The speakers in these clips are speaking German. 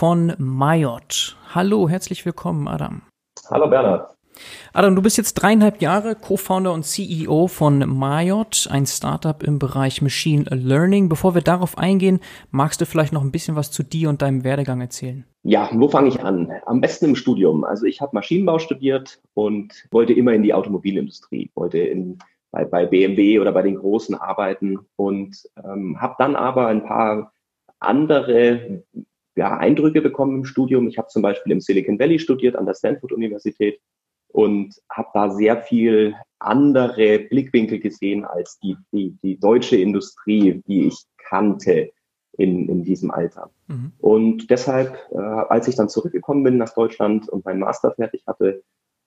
von Mayot. Hallo, herzlich willkommen, Adam. Hallo, Bernhard. Adam, du bist jetzt dreieinhalb Jahre Co-Founder und CEO von Mayot, ein Startup im Bereich Machine Learning. Bevor wir darauf eingehen, magst du vielleicht noch ein bisschen was zu dir und deinem Werdegang erzählen? Ja, wo fange ich an? Am besten im Studium. Also ich habe Maschinenbau studiert und wollte immer in die Automobilindustrie, wollte in, bei, bei BMW oder bei den Großen arbeiten und ähm, habe dann aber ein paar andere ja, Eindrücke bekommen im Studium. Ich habe zum Beispiel im Silicon Valley studiert, an der Stanford Universität und habe da sehr viel andere Blickwinkel gesehen als die, die, die deutsche Industrie, die ich kannte in, in diesem Alter. Mhm. Und deshalb, äh, als ich dann zurückgekommen bin nach Deutschland und meinen Master fertig hatte,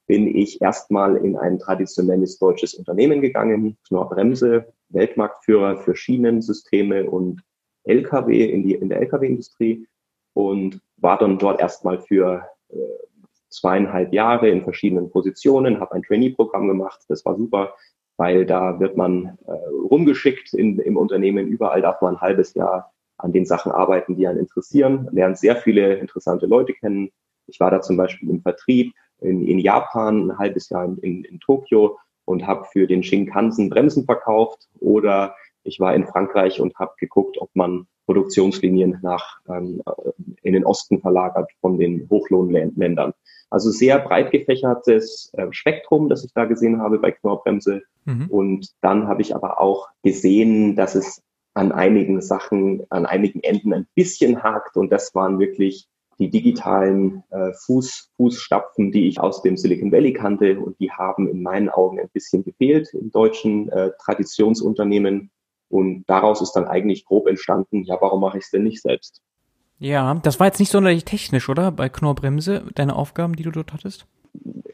bin ich erstmal in ein traditionelles deutsches Unternehmen gegangen, Knorr Bremse, Weltmarktführer für Schienensysteme und LKW in, die, in der LKW-Industrie und war dann dort erstmal für äh, zweieinhalb Jahre in verschiedenen Positionen, habe ein Trainee-Programm gemacht. Das war super, weil da wird man äh, rumgeschickt in, im Unternehmen. Überall darf man ein halbes Jahr an den Sachen arbeiten, die einen interessieren, lernt sehr viele interessante Leute kennen. Ich war da zum Beispiel im Vertrieb in, in Japan, ein halbes Jahr in, in, in Tokio und habe für den Shinkansen Bremsen verkauft oder ich war in Frankreich und habe geguckt, ob man Produktionslinien nach ähm, in den Osten verlagert von den Hochlohnländern. Also sehr breit gefächertes äh, Spektrum, das ich da gesehen habe bei Knorrbremse. Mhm. Und dann habe ich aber auch gesehen, dass es an einigen Sachen, an einigen Enden ein bisschen hakt. Und das waren wirklich die digitalen äh, Fuß, Fußstapfen, die ich aus dem Silicon Valley kannte. Und die haben in meinen Augen ein bisschen gefehlt in deutschen äh, Traditionsunternehmen. Und daraus ist dann eigentlich grob entstanden, ja, warum mache ich es denn nicht selbst? Ja, das war jetzt nicht sonderlich technisch, oder? Bei Knorrbremse, deine Aufgaben, die du dort hattest?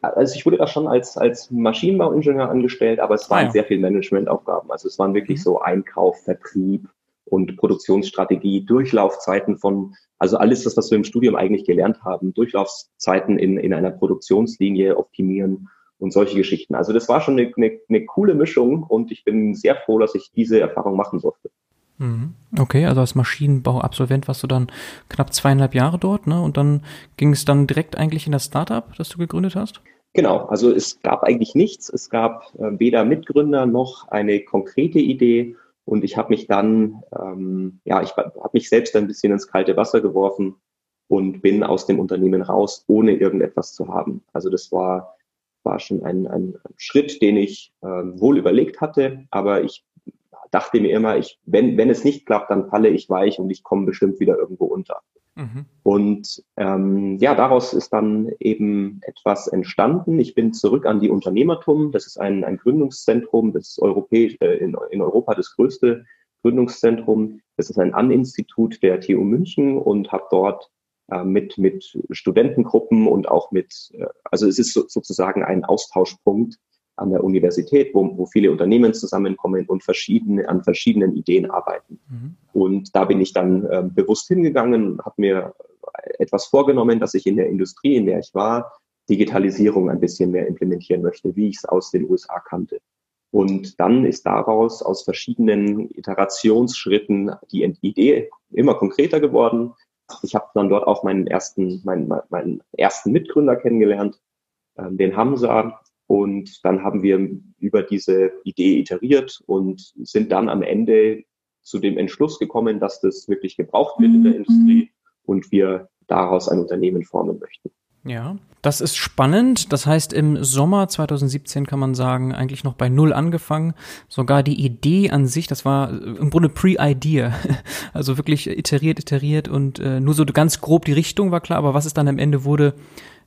Also ich wurde da schon als, als Maschinenbauingenieur angestellt, aber es waren ah, ja. sehr viel Managementaufgaben. Also es waren wirklich mhm. so Einkauf, Vertrieb und Produktionsstrategie, Durchlaufzeiten von, also alles das, was wir im Studium eigentlich gelernt haben, Durchlaufzeiten in, in einer Produktionslinie optimieren und solche Geschichten. Also das war schon eine, eine, eine coole Mischung und ich bin sehr froh, dass ich diese Erfahrung machen durfte. Mhm. Okay, also als Maschinenbauabsolvent warst du dann knapp zweieinhalb Jahre dort, ne? Und dann ging es dann direkt eigentlich in das Startup, das du gegründet hast? Genau, also es gab eigentlich nichts. Es gab äh, weder Mitgründer noch eine konkrete Idee. Und ich habe mich dann, ähm, ja, ich habe mich selbst ein bisschen ins kalte Wasser geworfen und bin aus dem Unternehmen raus, ohne irgendetwas zu haben. Also das war war schon ein, ein Schritt, den ich äh, wohl überlegt hatte, aber ich dachte mir immer, ich, wenn, wenn es nicht klappt, dann falle ich weich und ich komme bestimmt wieder irgendwo unter. Mhm. Und ähm, ja, daraus ist dann eben etwas entstanden. Ich bin zurück an die Unternehmertum. Das ist ein, ein Gründungszentrum, das europäisch, äh, in, in Europa das größte Gründungszentrum. Das ist ein An-Institut der TU München und habe dort mit, mit Studentengruppen und auch mit, äh, also es ist so, sozusagen ein Austauschpunkt an der Universität, wo, wo viele Unternehmen zusammenkommen und verschiedene, an verschiedenen Ideen arbeiten. Mhm. Und da bin ich dann äh, bewusst hingegangen, habe mir etwas vorgenommen, dass ich in der Industrie, in der ich war, Digitalisierung ein bisschen mehr implementieren möchte, wie ich es aus den USA kannte. Und dann ist daraus aus verschiedenen Iterationsschritten die Idee immer konkreter geworden. Ich habe dann dort auch meinen ersten, meinen, meinen ersten Mitgründer kennengelernt, ähm, den Hamza. Und dann haben wir über diese Idee iteriert und sind dann am Ende zu dem Entschluss gekommen, dass das wirklich gebraucht wird in der mhm. Industrie und wir daraus ein Unternehmen formen möchten. Ja, das ist spannend. Das heißt, im Sommer 2017 kann man sagen, eigentlich noch bei Null angefangen. Sogar die Idee an sich, das war im Grunde Pre-Idea. Also wirklich iteriert, iteriert und äh, nur so ganz grob die Richtung war klar, aber was es dann am Ende wurde,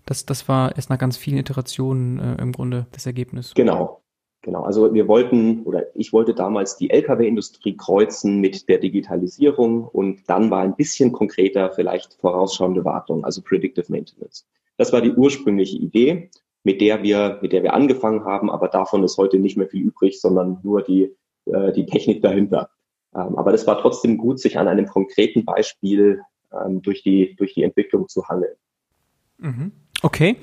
das, das war erst nach ganz vielen Iterationen äh, im Grunde das Ergebnis. Genau. Genau, also wir wollten oder ich wollte damals die Lkw-Industrie kreuzen mit der Digitalisierung und dann war ein bisschen konkreter vielleicht vorausschauende Wartung, also Predictive Maintenance. Das war die ursprüngliche Idee, mit der wir, mit der wir angefangen haben, aber davon ist heute nicht mehr viel übrig, sondern nur die, äh, die Technik dahinter. Ähm, aber das war trotzdem gut, sich an einem konkreten Beispiel ähm, durch, die, durch die Entwicklung zu handeln. Mhm. Okay,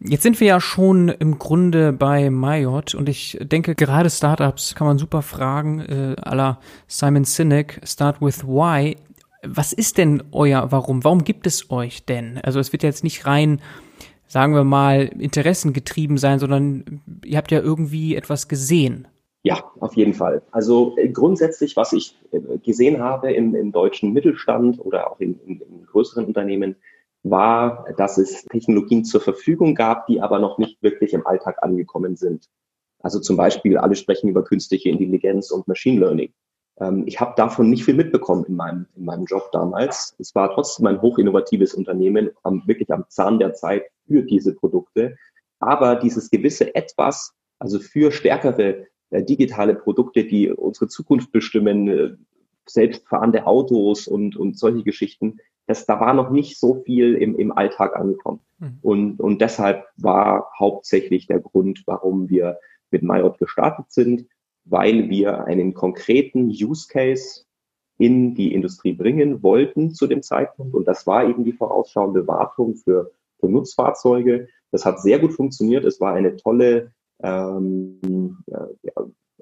jetzt sind wir ja schon im Grunde bei Mayot und ich denke, gerade Startups kann man super fragen, äh, aller Simon Sinek, Start with Why. Was ist denn euer Warum? Warum gibt es euch denn? Also es wird jetzt nicht rein, sagen wir mal, interessengetrieben sein, sondern ihr habt ja irgendwie etwas gesehen. Ja, auf jeden Fall. Also äh, grundsätzlich, was ich äh, gesehen habe im, im deutschen Mittelstand oder auch in, in, in größeren Unternehmen, war, dass es Technologien zur Verfügung gab, die aber noch nicht wirklich im Alltag angekommen sind. Also zum Beispiel, alle sprechen über künstliche Intelligenz und Machine Learning. Ähm, ich habe davon nicht viel mitbekommen in meinem, in meinem Job damals. Es war trotzdem ein hochinnovatives Unternehmen, am, wirklich am Zahn der Zeit für diese Produkte. Aber dieses gewisse Etwas, also für stärkere äh, digitale Produkte, die unsere Zukunft bestimmen, äh, selbstfahrende Autos und, und solche Geschichten, das, da war noch nicht so viel im, im Alltag angekommen. Mhm. Und, und deshalb war hauptsächlich der Grund, warum wir mit Mayot gestartet sind, weil wir einen konkreten Use Case in die Industrie bringen wollten zu dem Zeitpunkt. Und das war eben die vorausschauende Wartung für, für Nutzfahrzeuge. Das hat sehr gut funktioniert. Es war eine tolle ähm, ja,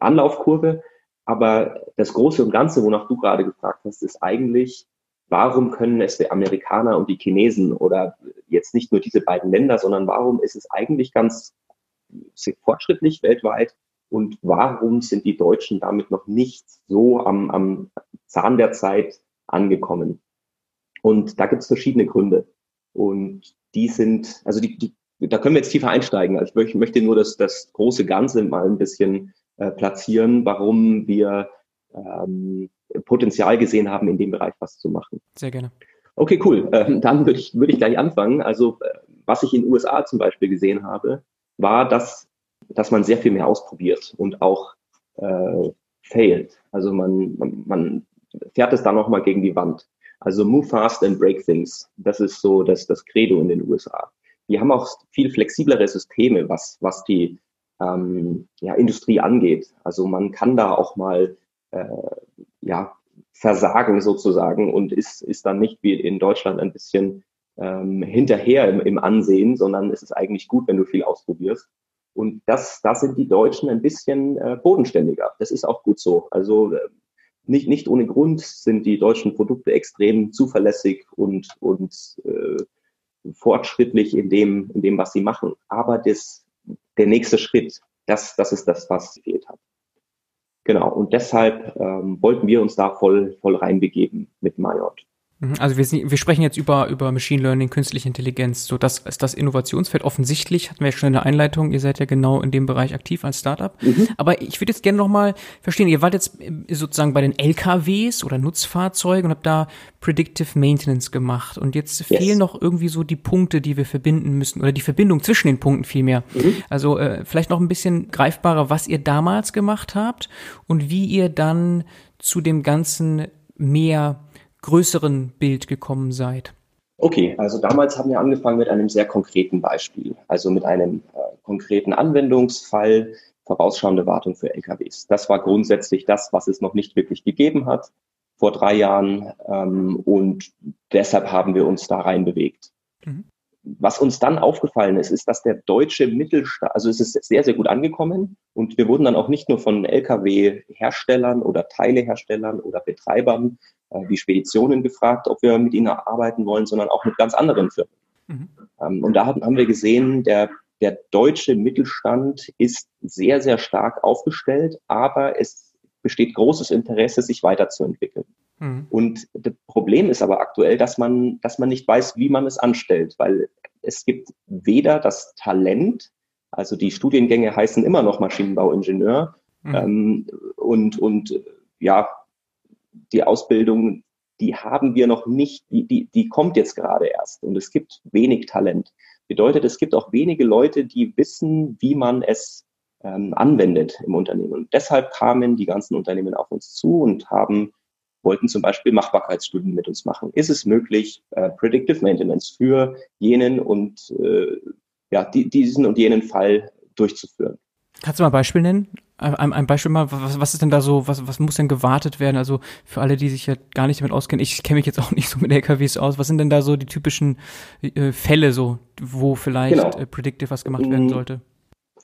Anlaufkurve. Aber das Große und Ganze, wonach du gerade gefragt hast, ist eigentlich, warum können es die Amerikaner und die Chinesen oder jetzt nicht nur diese beiden Länder, sondern warum ist es eigentlich ganz fortschrittlich weltweit und warum sind die Deutschen damit noch nicht so am, am Zahn der Zeit angekommen? Und da gibt es verschiedene Gründe. Und die sind, also die, die, da können wir jetzt tiefer einsteigen. Also ich möchte nur das, das große Ganze mal ein bisschen äh, platzieren, warum wir ähm, Potenzial gesehen haben, in dem Bereich was zu machen. Sehr gerne. Okay, cool. Ähm, dann würde ich, würde ich gleich anfangen. Also, äh, was ich in den USA zum Beispiel gesehen habe, war, dass, dass man sehr viel mehr ausprobiert und auch äh, failt. Also man, man, man fährt es dann nochmal gegen die Wand. Also move fast and break things. Das ist so das, das Credo in den USA. Die haben auch viel flexiblere Systeme, was, was die ähm, ja, Industrie angeht. Also man kann da auch mal äh, ja, versagen sozusagen und ist, ist dann nicht wie in Deutschland ein bisschen ähm, hinterher im, im Ansehen, sondern es ist eigentlich gut, wenn du viel ausprobierst. Und das, da sind die Deutschen ein bisschen äh, bodenständiger. Das ist auch gut so. Also äh, nicht, nicht ohne Grund sind die deutschen Produkte extrem zuverlässig und, und äh, fortschrittlich in dem, in dem, was sie machen. Aber das, der nächste Schritt, das, das ist das, was gefehlt hat. Genau, und deshalb ähm, wollten wir uns da voll, voll reinbegeben mit Mayot. Mhm, also wir, wir sprechen jetzt über, über Machine Learning, künstliche Intelligenz. So, das ist das Innovationsfeld. Offensichtlich hatten wir ja schon in der Einleitung, ihr seid ja genau in dem Bereich aktiv als Startup. Mhm. Aber ich würde jetzt gerne nochmal verstehen, ihr wart jetzt sozusagen bei den LKWs oder Nutzfahrzeugen und habt da Predictive Maintenance gemacht. Und jetzt yes. fehlen noch irgendwie so die Punkte, die wir verbinden müssen, oder die Verbindung zwischen den Punkten vielmehr. Mhm. Also äh, vielleicht noch ein bisschen greifbarer, was ihr damals gemacht habt und wie ihr dann zu dem ganzen mehr größeren Bild gekommen seid? Okay, also damals haben wir angefangen mit einem sehr konkreten Beispiel, also mit einem äh, konkreten Anwendungsfall, vorausschauende Wartung für LKWs. Das war grundsätzlich das, was es noch nicht wirklich gegeben hat vor drei Jahren ähm, und deshalb haben wir uns da rein bewegt. Mhm. Was uns dann aufgefallen ist, ist, dass der deutsche Mittelstand, also es ist sehr, sehr gut angekommen und wir wurden dann auch nicht nur von Lkw-Herstellern oder Teileherstellern oder Betreibern äh, wie Speditionen gefragt, ob wir mit ihnen arbeiten wollen, sondern auch mit ganz anderen Firmen. Mhm. Ähm, und da haben wir gesehen, der, der deutsche Mittelstand ist sehr, sehr stark aufgestellt, aber es besteht großes Interesse, sich weiterzuentwickeln. Mhm. Und das Problem ist aber aktuell, dass man, dass man nicht weiß, wie man es anstellt, weil es gibt weder das Talent, also die Studiengänge heißen immer noch Maschinenbauingenieur, mhm. ähm, und, und ja, die Ausbildung, die haben wir noch nicht, die, die, die kommt jetzt gerade erst und es gibt wenig Talent. Bedeutet, es gibt auch wenige Leute, die wissen, wie man es ähm, anwendet im Unternehmen. Und deshalb kamen die ganzen Unternehmen auf uns zu und haben wollten zum Beispiel Machbarkeitsstudien mit uns machen. Ist es möglich, äh, Predictive Maintenance für jenen und äh, ja, die, diesen und jenen Fall durchzuführen? Kannst du mal ein Beispiel nennen? Ein, ein Beispiel mal, was, was ist denn da so, was, was muss denn gewartet werden? Also für alle, die sich ja gar nicht damit auskennen, ich kenne mich jetzt auch nicht so mit LKWs aus. Was sind denn da so die typischen äh, Fälle so, wo vielleicht genau. äh, Predictive was gemacht werden mm. sollte?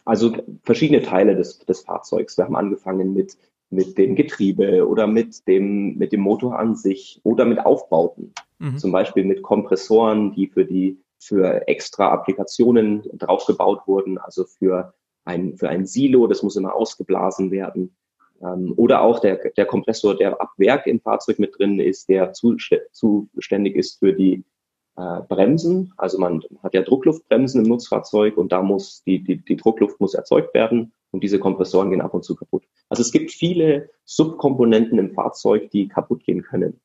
Also verschiedene Teile des, des Fahrzeugs. Wir haben angefangen mit, mit dem Getriebe oder mit dem, mit dem Motor an sich oder mit Aufbauten. Mhm. Zum Beispiel mit Kompressoren, die für die für extra Applikationen draufgebaut wurden, also für ein, für ein Silo, das muss immer ausgeblasen werden. Ähm, oder auch der, der Kompressor, der ab Werk im Fahrzeug mit drin ist, der zuständig ist für die äh, Bremsen. Also man hat ja Druckluftbremsen im Nutzfahrzeug und da muss die, die, die Druckluft muss erzeugt werden und diese Kompressoren gehen ab und zu kaputt. Also es gibt viele Subkomponenten im Fahrzeug, die kaputt gehen können.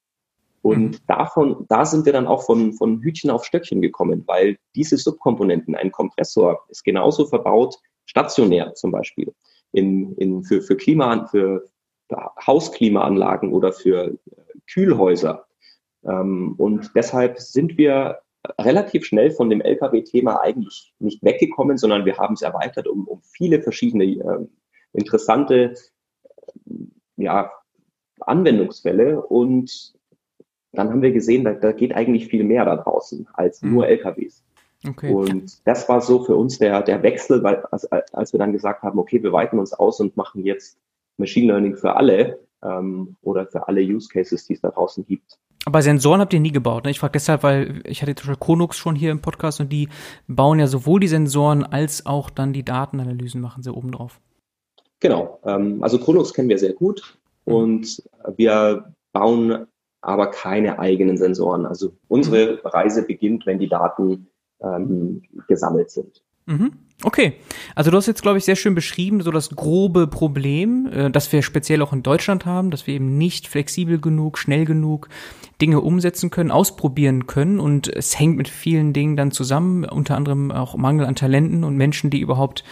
Und mhm. davon, da sind wir dann auch von, von Hütchen auf Stöckchen gekommen, weil diese Subkomponenten, ein Kompressor ist genauso verbaut stationär zum Beispiel, in, in, für, für, Klima, für Hausklimaanlagen oder für äh, Kühlhäuser. Ähm, und deshalb sind wir relativ schnell von dem Lkw-Thema eigentlich nicht weggekommen, sondern wir haben es erweitert um, um viele verschiedene äh, interessante ja, Anwendungsfälle. Und dann haben wir gesehen, da, da geht eigentlich viel mehr da draußen als mhm. nur LKWs. Okay. Und das war so für uns der, der Wechsel, weil als, als wir dann gesagt haben, okay, wir weiten uns aus und machen jetzt Machine Learning für alle ähm, oder für alle Use Cases, die es da draußen gibt. Aber Sensoren habt ihr nie gebaut, ne? Ich frage deshalb, weil ich hatte zum Beispiel Konux schon hier im Podcast und die bauen ja sowohl die Sensoren als auch dann die Datenanalysen machen sie oben drauf. Genau. Ähm, also Konux kennen wir sehr gut mhm. und wir bauen aber keine eigenen Sensoren. Also unsere. Reise beginnt, wenn die Daten ähm, gesammelt sind. Mhm. Okay, also du hast jetzt, glaube ich, sehr schön beschrieben, so das grobe Problem, äh, das wir speziell auch in Deutschland haben, dass wir eben nicht flexibel genug, schnell genug Dinge umsetzen können, ausprobieren können. Und es hängt mit vielen Dingen dann zusammen, unter anderem auch Mangel an Talenten und Menschen, die überhaupt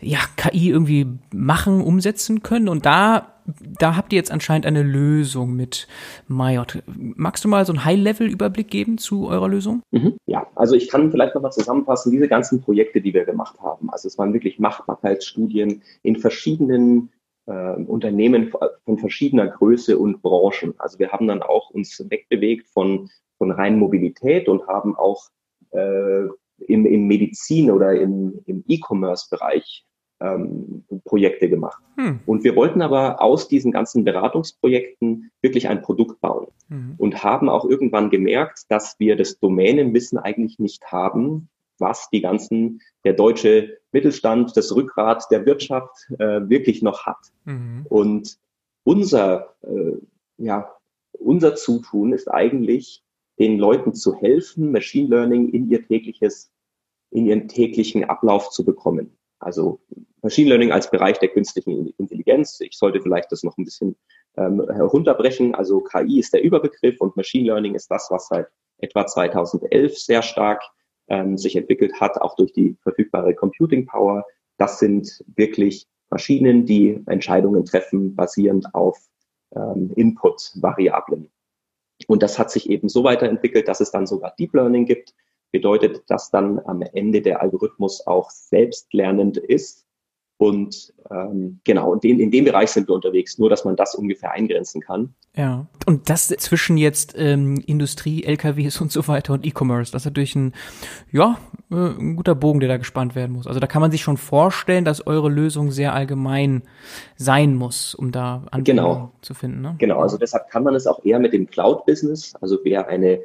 ja KI irgendwie machen, umsetzen können. Und da da habt ihr jetzt anscheinend eine Lösung mit Mayot. Magst du mal so einen High-Level-Überblick geben zu eurer Lösung? Mhm, ja, also ich kann vielleicht nochmal zusammenfassen, diese ganzen Projekte, die wir gemacht haben. Also es waren wirklich Machbarkeitsstudien in verschiedenen äh, Unternehmen von verschiedener Größe und Branchen. Also wir haben dann auch uns wegbewegt von, von rein Mobilität und haben auch äh, im, im Medizin oder im, im E-Commerce-Bereich ähm, Projekte gemacht. Hm. Und wir wollten aber aus diesen ganzen Beratungsprojekten wirklich ein Produkt bauen hm. und haben auch irgendwann gemerkt, dass wir das Domänenwissen eigentlich nicht haben, was die ganzen, der deutsche Mittelstand, das Rückgrat der Wirtschaft äh, wirklich noch hat. Mhm. Und unser, äh, ja, unser Zutun ist eigentlich, den Leuten zu helfen, Machine Learning in ihr tägliches, in ihren täglichen Ablauf zu bekommen. Also Machine Learning als Bereich der künstlichen Intelligenz. Ich sollte vielleicht das noch ein bisschen ähm, herunterbrechen. Also KI ist der Überbegriff und Machine Learning ist das, was seit etwa 2011 sehr stark ähm, sich entwickelt hat, auch durch die verfügbare Computing Power. Das sind wirklich Maschinen, die Entscheidungen treffen, basierend auf ähm, Input-Variablen. Und das hat sich eben so weiterentwickelt, dass es dann sogar Deep Learning gibt, bedeutet, dass dann am Ende der Algorithmus auch selbstlernend ist. Und ähm, genau, in dem, in dem Bereich sind wir unterwegs, nur dass man das ungefähr eingrenzen kann. Ja, und das zwischen jetzt ähm, Industrie, LKWs und so weiter und E-Commerce, das ist natürlich ein, ja, äh, ein guter Bogen, der da gespannt werden muss. Also da kann man sich schon vorstellen, dass eure Lösung sehr allgemein sein muss, um da Anwendungen genau. zu finden. Ne? Genau, also deshalb kann man es auch eher mit dem Cloud-Business, also wer eine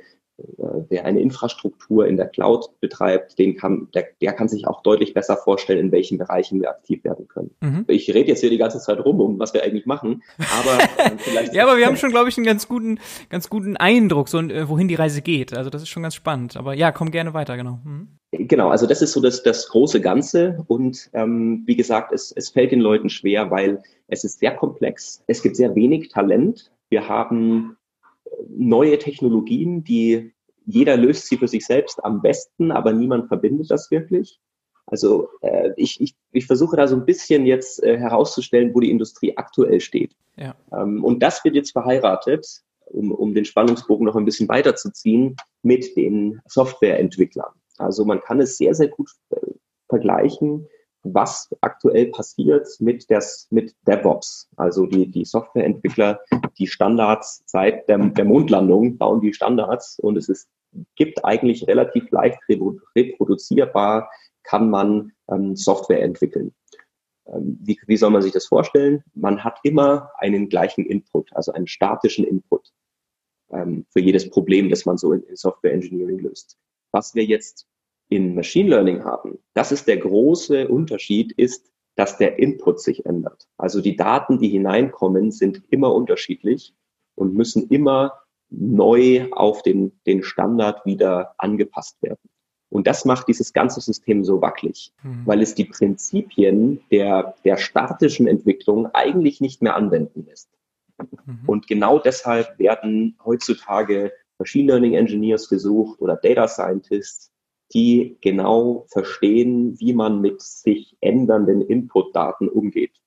wer eine Infrastruktur in der Cloud betreibt, den kann, der, der kann sich auch deutlich besser vorstellen, in welchen Bereichen wir aktiv werden können. Mhm. Ich rede jetzt hier die ganze Zeit rum, um was wir eigentlich machen, aber äh, vielleicht. ja, aber wir haben schon, glaube ich, einen ganz guten, ganz guten Eindruck, so äh, wohin die Reise geht. Also das ist schon ganz spannend. Aber ja, komm gerne weiter, genau. Mhm. Genau, also das ist so das, das große Ganze und ähm, wie gesagt, es, es fällt den Leuten schwer, weil es ist sehr komplex. Es gibt sehr wenig Talent. Wir haben neue Technologien, die jeder löst sie für sich selbst am besten, aber niemand verbindet das wirklich. Also äh, ich, ich, ich versuche da so ein bisschen jetzt äh, herauszustellen, wo die Industrie aktuell steht. Ja. Ähm, und das wird jetzt verheiratet um, um den Spannungsbogen noch ein bisschen weiterzuziehen, mit den Softwareentwicklern. Also man kann es sehr, sehr gut äh, vergleichen, was aktuell passiert mit, der, mit DevOps. Also die, die Softwareentwickler, die Standards seit der, der Mondlandung bauen die Standards und es ist, gibt eigentlich relativ leicht reproduzierbar, kann man ähm, Software entwickeln. Ähm, wie, wie soll man sich das vorstellen? Man hat immer einen gleichen Input, also einen statischen Input ähm, für jedes Problem, das man so in, in Software Engineering löst. Was wir jetzt in Machine Learning haben, das ist der große Unterschied, ist, dass der Input sich ändert. Also die Daten, die hineinkommen, sind immer unterschiedlich und müssen immer neu auf den, den Standard wieder angepasst werden. Und das macht dieses ganze System so wackelig, mhm. weil es die Prinzipien der, der statischen Entwicklung eigentlich nicht mehr anwenden lässt. Mhm. Und genau deshalb werden heutzutage Machine Learning Engineers gesucht oder Data Scientists, die genau verstehen, wie man mit sich ändernden Input-Daten umgeht.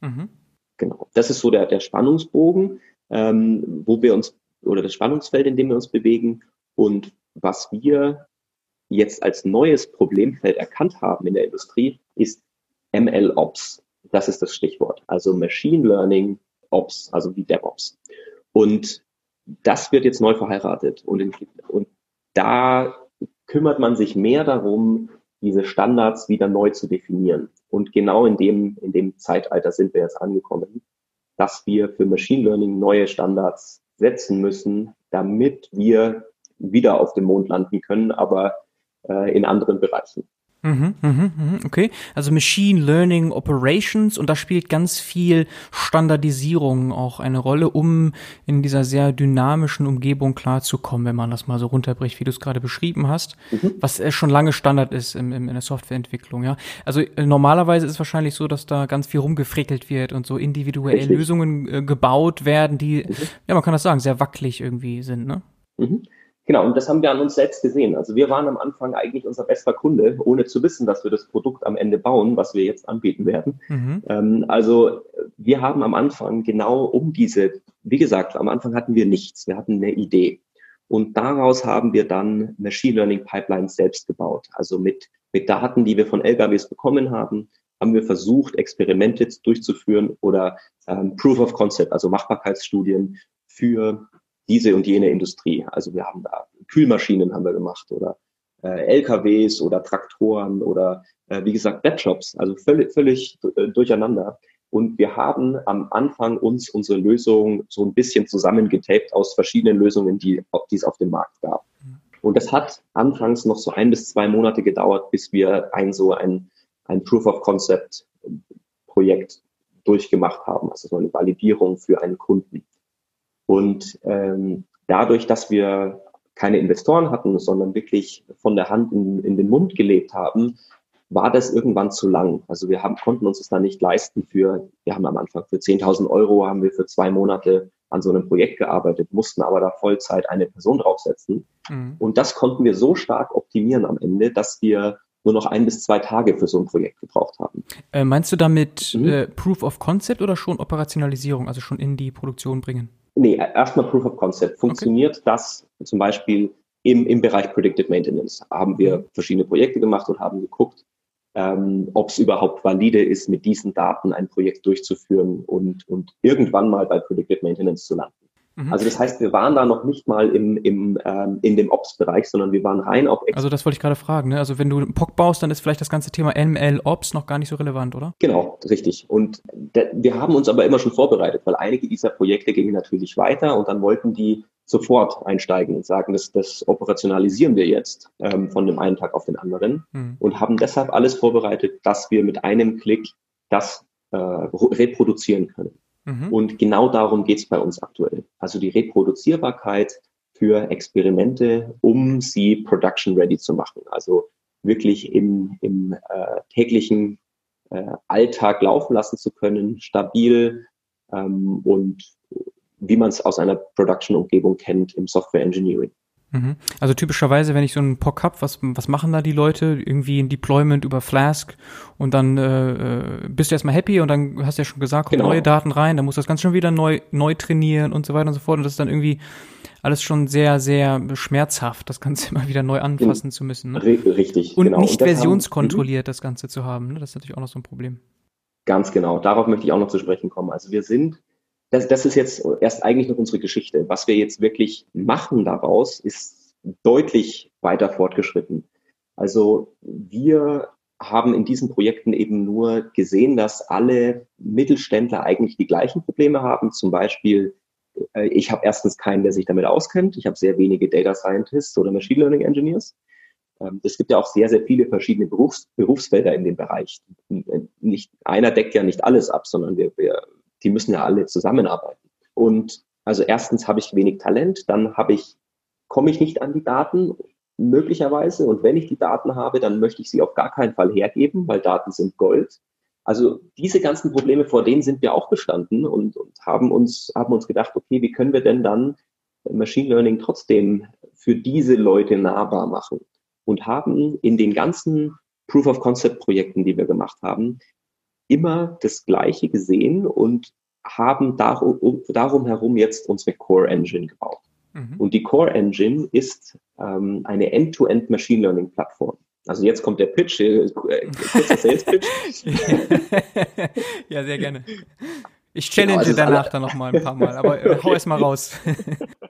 Mhm. Genau. Das ist so der, der Spannungsbogen, ähm, wo wir uns, oder das Spannungsfeld, in dem wir uns bewegen. Und was wir jetzt als neues Problemfeld erkannt haben in der Industrie, ist ML-Ops. Das ist das Stichwort. Also Machine Learning Ops, also wie DevOps. Und das wird jetzt neu verheiratet. Und, in, und da kümmert man sich mehr darum, diese Standards wieder neu zu definieren. Und genau in dem, in dem Zeitalter sind wir jetzt angekommen, dass wir für Machine Learning neue Standards setzen müssen, damit wir wieder auf dem Mond landen können, aber äh, in anderen Bereichen. Mhm, mhm, mhm, okay, also Machine Learning Operations und da spielt ganz viel Standardisierung auch eine Rolle, um in dieser sehr dynamischen Umgebung klarzukommen, wenn man das mal so runterbricht, wie du es gerade beschrieben hast, mhm. was äh, schon lange Standard ist im, im, in der Softwareentwicklung, ja. Also äh, normalerweise ist es wahrscheinlich so, dass da ganz viel rumgefrickelt wird und so individuelle Richtig. Lösungen äh, gebaut werden, die, mhm. ja, man kann das sagen, sehr wackelig irgendwie sind, ne? Mhm. Genau, und das haben wir an uns selbst gesehen. Also wir waren am Anfang eigentlich unser bester Kunde, ohne zu wissen, dass wir das Produkt am Ende bauen, was wir jetzt anbieten werden. Mhm. Ähm, also wir haben am Anfang genau um diese, wie gesagt, am Anfang hatten wir nichts, wir hatten eine Idee. Und daraus haben wir dann Machine Learning Pipelines selbst gebaut. Also mit, mit Daten, die wir von LKWs bekommen haben, haben wir versucht, Experimente durchzuführen oder ähm, Proof of Concept, also Machbarkeitsstudien für diese und jene Industrie. Also wir haben da Kühlmaschinen haben wir gemacht oder äh, LKWs oder Traktoren oder äh, wie gesagt Webshops, also völlig, völlig äh, durcheinander. Und wir haben am Anfang uns unsere Lösung so ein bisschen zusammengetaped aus verschiedenen Lösungen, die, die es auf dem Markt gab. Und das hat anfangs noch so ein bis zwei Monate gedauert, bis wir ein so ein, ein Proof of Concept Projekt durchgemacht haben, also so eine Validierung für einen Kunden. Und ähm, dadurch, dass wir keine Investoren hatten, sondern wirklich von der Hand in, in den Mund gelebt haben, war das irgendwann zu lang. Also wir haben, konnten uns das da nicht leisten für, wir haben am Anfang für 10.000 Euro haben wir für zwei Monate an so einem Projekt gearbeitet, mussten aber da Vollzeit eine Person draufsetzen. Mhm. Und das konnten wir so stark optimieren am Ende, dass wir nur noch ein bis zwei Tage für so ein Projekt gebraucht haben. Äh, meinst du damit mhm. äh, Proof of Concept oder schon Operationalisierung, also schon in die Produktion bringen? Nee, erstmal Proof of Concept. Funktioniert okay. das zum Beispiel im, im Bereich Predictive Maintenance? Haben wir mhm. verschiedene Projekte gemacht und haben geguckt, ähm, ob es überhaupt valide ist, mit diesen Daten ein Projekt durchzuführen und, und irgendwann mal bei Predictive Maintenance zu landen. Mhm. Also das heißt, wir waren da noch nicht mal im, im, ähm, in dem Ops-Bereich, sondern wir waren rein auf. Ex also das wollte ich gerade fragen. Ne? Also wenn du einen POC baust, dann ist vielleicht das ganze Thema ML Ops noch gar nicht so relevant, oder? Genau, richtig. Und wir haben uns aber immer schon vorbereitet, weil einige dieser Projekte gingen natürlich weiter und dann wollten die sofort einsteigen und sagen, das, das operationalisieren wir jetzt ähm, von dem einen Tag auf den anderen mhm. und haben deshalb alles vorbereitet, dass wir mit einem Klick das äh, reproduzieren können. Mhm. Und genau darum geht es bei uns aktuell. Also die Reproduzierbarkeit für Experimente, um sie production ready zu machen. Also wirklich im, im äh, täglichen äh, Alltag laufen lassen zu können, stabil ähm, und wie man es aus einer Production-Umgebung kennt im Software Engineering. Mhm. Also typischerweise, wenn ich so einen POC habe, was, was machen da die Leute? Irgendwie ein Deployment über Flask und dann äh, äh bist du erstmal happy und dann hast du ja schon gesagt, kommen genau. neue Daten rein, dann muss das ganz schon wieder neu, neu trainieren und so weiter und so fort. Und das ist dann irgendwie alles schon sehr, sehr schmerzhaft, das Ganze immer wieder neu anfassen zu müssen. Ne? Richtig. Und genau. nicht und versionskontrolliert haben, das Ganze zu haben. Ne? Das ist natürlich auch noch so ein Problem. Ganz genau. Darauf möchte ich auch noch zu sprechen kommen. Also wir sind das, das ist jetzt erst eigentlich noch unsere Geschichte. Was wir jetzt wirklich machen daraus, ist deutlich weiter fortgeschritten. Also wir haben in diesen Projekten eben nur gesehen, dass alle Mittelständler eigentlich die gleichen Probleme haben. Zum Beispiel, äh, ich habe erstens keinen, der sich damit auskennt. Ich habe sehr wenige Data Scientists oder Machine Learning Engineers. Ähm, es gibt ja auch sehr, sehr viele verschiedene Berufs Berufsfelder in dem Bereich. Nicht, einer deckt ja nicht alles ab, sondern wir, wir die müssen ja alle zusammenarbeiten. Und also erstens habe ich wenig Talent, dann habe ich, komme ich nicht an die Daten möglicherweise. Und wenn ich die Daten habe, dann möchte ich sie auf gar keinen Fall hergeben, weil Daten sind Gold. Also diese ganzen Probleme, vor denen sind wir auch gestanden und, und haben uns, haben uns gedacht, okay, wie können wir denn dann Machine Learning trotzdem für diese Leute nahbar machen? Und haben in den ganzen Proof of Concept Projekten, die wir gemacht haben, immer das Gleiche gesehen und haben darum, darum herum jetzt unsere Core Engine gebaut. Mhm. Und die Core Engine ist ähm, eine End-to-End Machine Learning Plattform. Also jetzt kommt der Pitch, äh, kurzer Sales Pitch. ja, sehr gerne. Ich challenge genau, also danach dann noch mal ein paar Mal, aber äh, hau erst mal raus.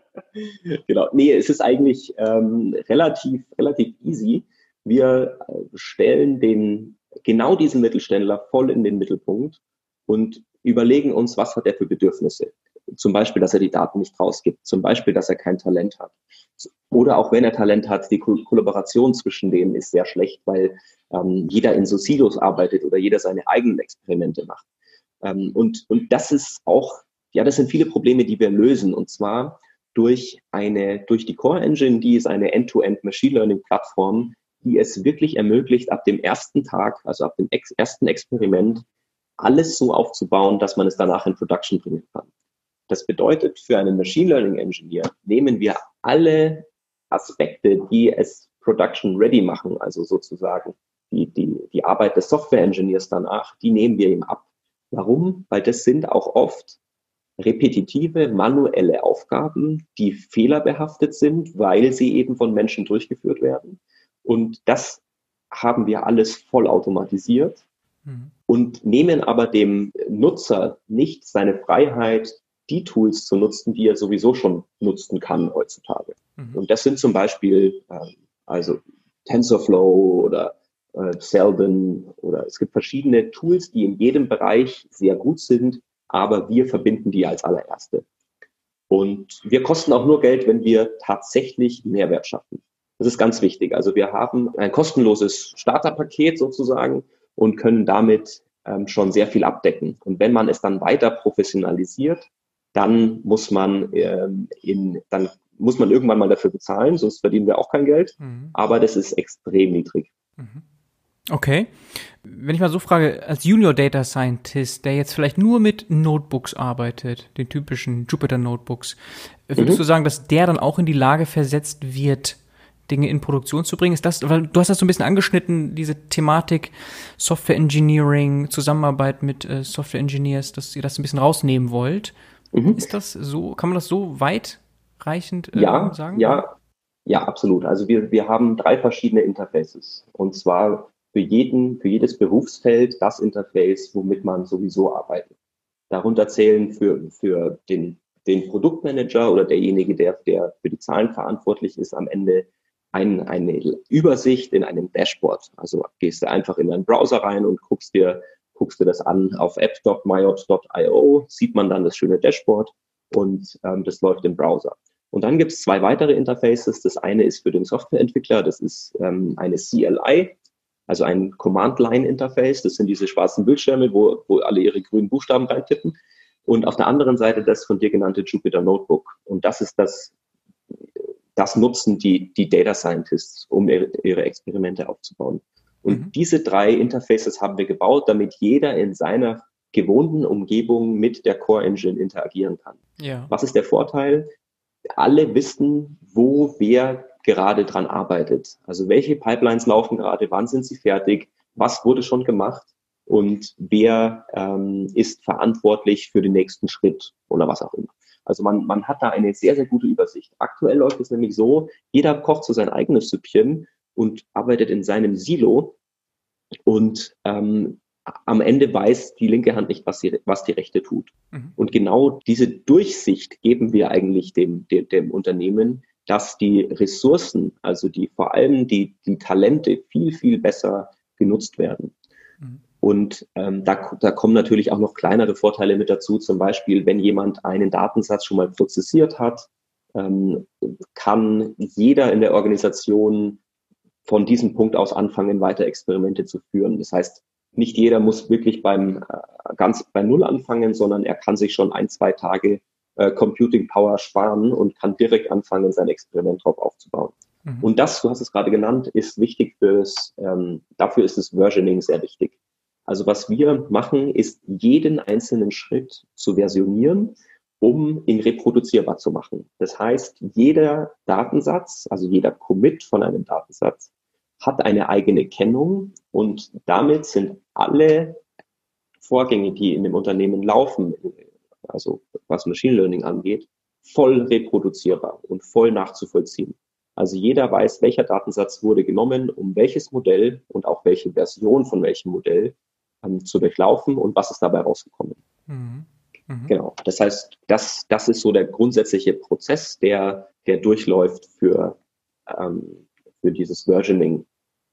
genau, nee, es ist eigentlich ähm, relativ, relativ easy. Wir äh, stellen den genau diesen Mittelständler voll in den Mittelpunkt und überlegen uns, was hat er für Bedürfnisse. Zum Beispiel, dass er die Daten nicht rausgibt. Zum Beispiel, dass er kein Talent hat. Oder auch wenn er Talent hat, die Ko Kollaboration zwischen denen ist sehr schlecht, weil ähm, jeder in so Silos arbeitet oder jeder seine eigenen Experimente macht. Ähm, und, und das ist auch, ja, das sind viele Probleme, die wir lösen. Und zwar durch eine, durch die Core Engine, die ist eine End-to-End -End Machine Learning Plattform, die es wirklich ermöglicht, ab dem ersten Tag, also ab dem ex ersten Experiment, alles so aufzubauen, dass man es danach in Production bringen kann. Das bedeutet, für einen Machine Learning Engineer nehmen wir alle Aspekte, die es Production ready machen, also sozusagen die, die, die Arbeit des Software Engineers danach, die nehmen wir ihm ab. Warum? Weil das sind auch oft repetitive manuelle Aufgaben, die fehlerbehaftet sind, weil sie eben von Menschen durchgeführt werden. Und das haben wir alles vollautomatisiert mhm. und nehmen aber dem Nutzer nicht seine Freiheit, die Tools zu nutzen, die er sowieso schon nutzen kann heutzutage. Mhm. Und das sind zum Beispiel äh, also TensorFlow oder äh, Seldon oder es gibt verschiedene Tools, die in jedem Bereich sehr gut sind, aber wir verbinden die als allererste. Und wir kosten auch nur Geld, wenn wir tatsächlich Mehrwert schaffen. Das ist ganz wichtig. Also wir haben ein kostenloses Starterpaket sozusagen und können damit ähm, schon sehr viel abdecken. Und wenn man es dann weiter professionalisiert, dann muss man ähm, in, dann muss man irgendwann mal dafür bezahlen, sonst verdienen wir auch kein Geld. Mhm. Aber das ist extrem niedrig. Mhm. Okay. Wenn ich mal so frage, als Junior Data Scientist, der jetzt vielleicht nur mit Notebooks arbeitet, den typischen Jupyter Notebooks, würdest mhm. du sagen, dass der dann auch in die Lage versetzt wird, Dinge in Produktion zu bringen? Ist das, weil du hast das so ein bisschen angeschnitten, diese Thematik Software Engineering, Zusammenarbeit mit äh, Software Engineers, dass ihr das ein bisschen rausnehmen wollt. Mhm. Ist das so, kann man das so weitreichend äh, ja, sagen? Ja, ja, absolut. Also wir, wir haben drei verschiedene Interfaces. Und zwar für jeden, für jedes Berufsfeld das Interface, womit man sowieso arbeitet. Darunter zählen für, für den, den Produktmanager oder derjenige, der, der für die Zahlen verantwortlich ist, am Ende ein, eine Übersicht in einem Dashboard. Also gehst du einfach in deinen Browser rein und guckst dir, guckst dir das an auf app.myot.io, sieht man dann das schöne Dashboard und ähm, das läuft im Browser. Und dann gibt es zwei weitere Interfaces. Das eine ist für den Softwareentwickler, das ist ähm, eine CLI, also ein Command-Line-Interface. Das sind diese schwarzen Bildschirme, wo, wo alle ihre grünen Buchstaben reintippen. Und auf der anderen Seite das von dir genannte Jupyter Notebook. Und das ist das das nutzen die, die Data Scientists, um ihre, ihre Experimente aufzubauen. Und mhm. diese drei Interfaces haben wir gebaut, damit jeder in seiner gewohnten Umgebung mit der Core Engine interagieren kann. Ja. Was ist der Vorteil? alle wissen, wo wer gerade dran arbeitet. Also welche Pipelines laufen gerade, wann sind sie fertig, was wurde schon gemacht und wer ähm, ist verantwortlich für den nächsten Schritt oder was auch immer. Also man, man hat da eine sehr, sehr gute Übersicht. Aktuell läuft es nämlich so, jeder kocht so sein eigenes Süppchen und arbeitet in seinem Silo und ähm, am Ende weiß die linke Hand nicht, was, sie, was die rechte tut. Mhm. Und genau diese Durchsicht geben wir eigentlich dem, dem, dem Unternehmen, dass die Ressourcen, also die vor allem die, die Talente viel, viel besser genutzt werden. Und ähm, da, da kommen natürlich auch noch kleinere Vorteile mit dazu. Zum Beispiel, wenn jemand einen Datensatz schon mal prozessiert hat, ähm, kann jeder in der Organisation von diesem Punkt aus anfangen, weiter Experimente zu führen. Das heißt, nicht jeder muss wirklich beim äh, ganz bei Null anfangen, sondern er kann sich schon ein, zwei Tage äh, Computing Power sparen und kann direkt anfangen, sein Experiment drauf aufzubauen. Mhm. Und das, du hast es gerade genannt, ist wichtig fürs, ähm, dafür ist das Versioning sehr wichtig. Also was wir machen, ist jeden einzelnen Schritt zu versionieren, um ihn reproduzierbar zu machen. Das heißt, jeder Datensatz, also jeder Commit von einem Datensatz, hat eine eigene Kennung und damit sind alle Vorgänge, die in dem Unternehmen laufen, also was Machine Learning angeht, voll reproduzierbar und voll nachzuvollziehen. Also jeder weiß, welcher Datensatz wurde genommen, um welches Modell und auch welche Version von welchem Modell ähm, zu durchlaufen und was ist dabei rausgekommen. Mhm. Mhm. Genau. Das heißt, das, das ist so der grundsätzliche Prozess, der, der durchläuft für, ähm, für dieses Versioning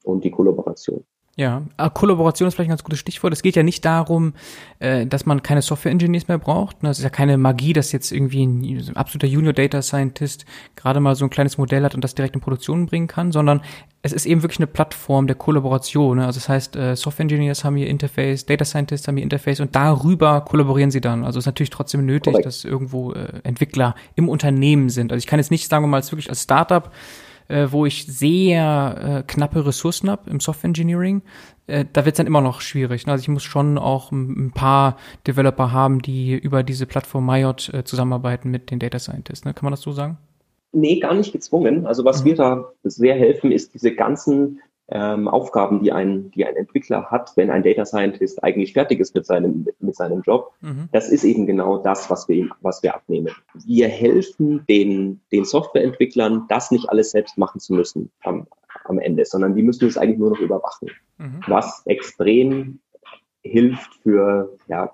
und die Kollaboration. Ja, ah, Kollaboration ist vielleicht ein ganz gutes Stichwort. Es geht ja nicht darum, äh, dass man keine Software-Engineers mehr braucht. Das ist ja keine Magie, dass jetzt irgendwie ein absoluter Junior-Data-Scientist gerade mal so ein kleines Modell hat und das direkt in Produktion bringen kann, sondern es ist eben wirklich eine Plattform der Kollaboration. Also das heißt, äh, Software-Engineers haben ihr Interface, Data Scientists haben ihr Interface und darüber kollaborieren sie dann. Also es ist natürlich trotzdem nötig, Correct. dass irgendwo äh, Entwickler im Unternehmen sind. Also ich kann jetzt nicht, sagen wir mal, als wirklich als Startup äh, wo ich sehr äh, knappe Ressourcen habe im Software Engineering, äh, da wird es dann immer noch schwierig. Ne? Also ich muss schon auch ein, ein, paar Developer haben, die über diese Plattform Mayot äh, zusammenarbeiten mit den Data Scientists. Ne? Kann man das so sagen? Nee, gar nicht gezwungen. Also was mhm. wir da sehr helfen, ist diese ganzen ähm, Aufgaben, die ein, die ein Entwickler hat, wenn ein Data Scientist eigentlich fertig ist mit seinem, mit seinem Job. Mhm. Das ist eben genau das, was wir, was wir abnehmen. Wir helfen den, den Softwareentwicklern, das nicht alles selbst machen zu müssen am, am Ende, sondern die müssen es eigentlich nur noch überwachen, mhm. was extrem hilft für, ja,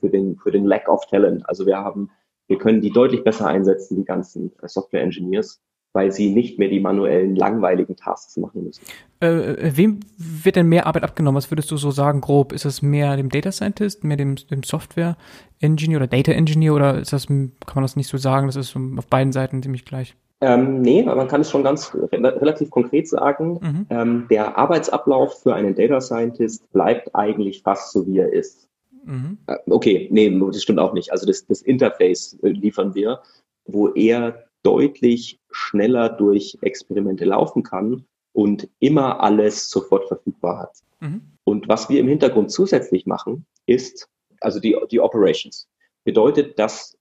für den, für den Lack of Talent. Also wir haben, wir können die deutlich besser einsetzen, die ganzen Software Engineers, weil sie nicht mehr die manuellen, langweiligen Tasks machen müssen. Äh, äh, wem wird denn mehr Arbeit abgenommen? Was würdest du so sagen, grob? Ist es mehr dem Data Scientist, mehr dem, dem Software Engineer oder Data Engineer oder ist das, kann man das nicht so sagen? Das ist auf beiden Seiten ziemlich gleich. Ähm, nee, aber man kann es schon ganz relativ konkret sagen. Mhm. Ähm, der Arbeitsablauf für einen Data Scientist bleibt eigentlich fast so, wie er ist. Mhm. Äh, okay, nee, das stimmt auch nicht. Also das, das Interface äh, liefern wir, wo er deutlich schneller durch Experimente laufen kann und immer alles sofort verfügbar hat. Mhm. Und was wir im Hintergrund zusätzlich machen, ist, also die, die Operations. Bedeutet, dass